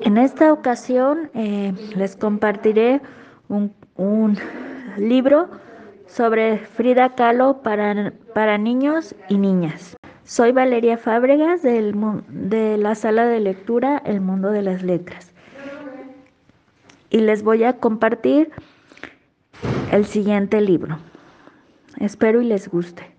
En esta ocasión eh, les compartiré un, un, libro sobre Frida Kahlo para, para niños y niñas. Soy Valeria Fábregas de la sala de lectura El Mundo de las Letras y les voy a compartir el siguiente libro. Espero y les guste.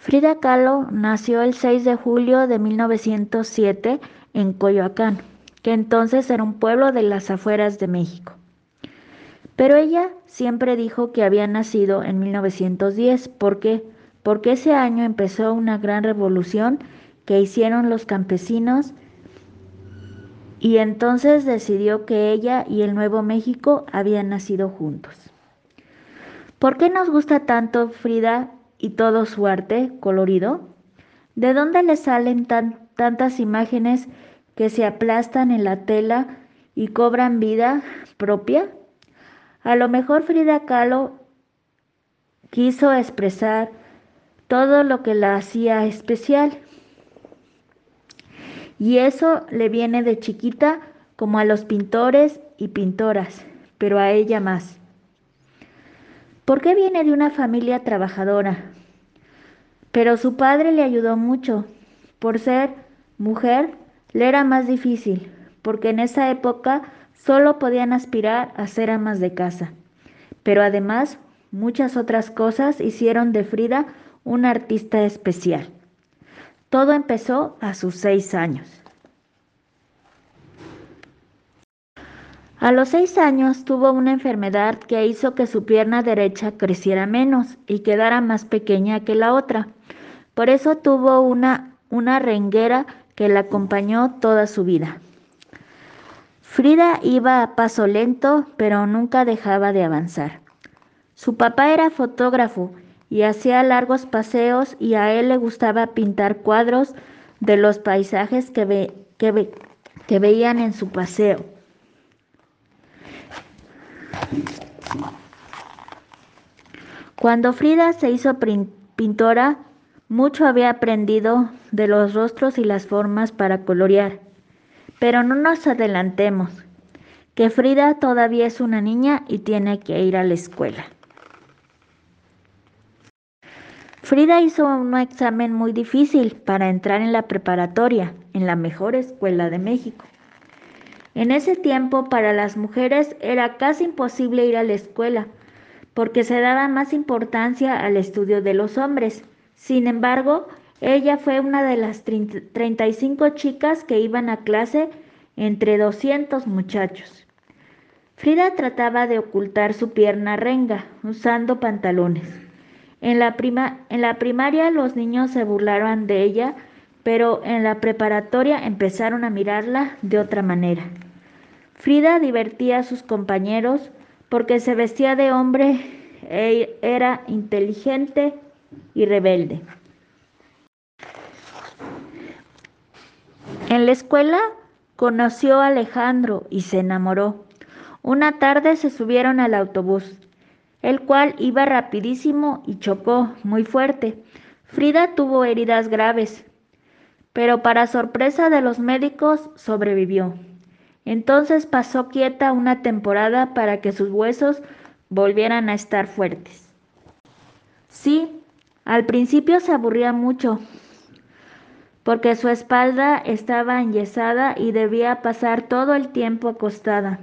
Frida Kahlo nació el 6 de julio de 1907 en Coyoacán, que entonces era un pueblo de las afueras de México. Pero ella siempre dijo que había nacido en 1910. ¿Por qué? Porque ese año empezó una gran revolución que hicieron los campesinos y entonces decidió que ella y el Nuevo México habían nacido juntos. ¿Por qué nos gusta tanto Frida y todo su arte colorido? ¿De dónde le salen tantas imágenes que se aplastan en la tela y cobran vida propia? A lo mejor Frida Kahlo quiso expresar todo lo que la hacía especial. Y eso le viene de chiquita como a los pintores y pintoras, pero a ella más. ¿Por qué viene de una familia trabajadora? Pero su padre le ayudó mucho. Por ser mujer, le era más difícil, porque en esa época solo podían aspirar a ser amas de casa. Pero además, muchas otras cosas hicieron de Frida una artista especial. Todo empezó a sus seis años. A los seis años tuvo una enfermedad que hizo que su pierna derecha creciera menos y quedara más pequeña que la otra. Por eso tuvo una, una renguera que la acompañó toda su vida. Frida iba a paso lento, pero nunca dejaba de avanzar. Su papá era fotógrafo y hacía largos paseos y a él le gustaba pintar cuadros de los paisajes que, que, que veían en su paseo. Cuando Frida se hizo pintora, mucho había aprendido de los rostros y las formas para colorear. Pero no nos adelantemos, que Frida todavía es una niña y tiene que ir a la escuela. Frida hizo un examen muy difícil para entrar en la preparatoria, en la mejor escuela de México. En ese tiempo para las mujeres era casi imposible ir a la escuela, porque se daba más importancia al estudio de los hombres. Sin embargo, ella fue una de las 35 chicas que iban a clase entre 200 muchachos. Frida trataba de ocultar su pierna renga usando pantalones. En la, en la primaria los niños se burlaron de ella pero en la preparatoria empezaron a mirarla de otra manera. Frida divertía a sus compañeros porque se vestía de hombre e era inteligente y rebelde. En la escuela conoció a Alejandro y se enamoró. Una tarde se subieron al autobús, el cual iba rapidísimo y chocó muy fuerte. Frida tuvo heridas graves, pero para sorpresa de los médicos sobrevivió. Entonces pasó quieta una temporada para que sus huesos volvieran a estar fuertes. Sí, al principio se aburría mucho, porque su espalda estaba enyesada y debía pasar todo el tiempo acostada,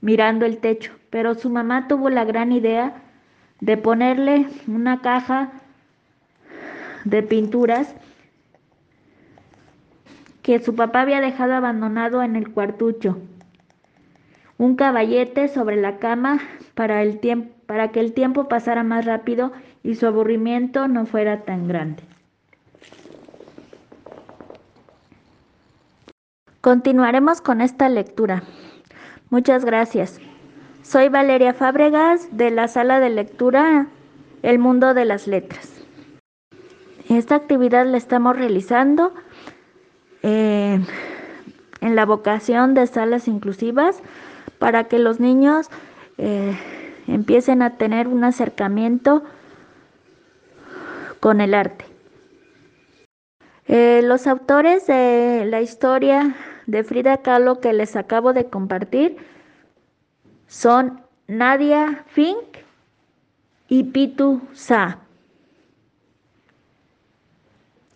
mirando el techo, pero su mamá tuvo la gran idea de ponerle una caja de pinturas que su papá había dejado abandonado en el cuartucho. Un caballete sobre la cama para, el para que el tiempo pasara más rápido y su aburrimiento no fuera tan grande. Continuaremos con esta lectura. Muchas gracias. Soy Valeria Fábregas de la sala de lectura El Mundo de las Letras. Esta actividad la estamos realizando eh, en la vocación de salas inclusivas para que los niños eh, empiecen a tener un acercamiento con el arte. Eh, los autores de la historia de Frida Kahlo que les acabo de compartir son Nadia Fink y Pitu Sa.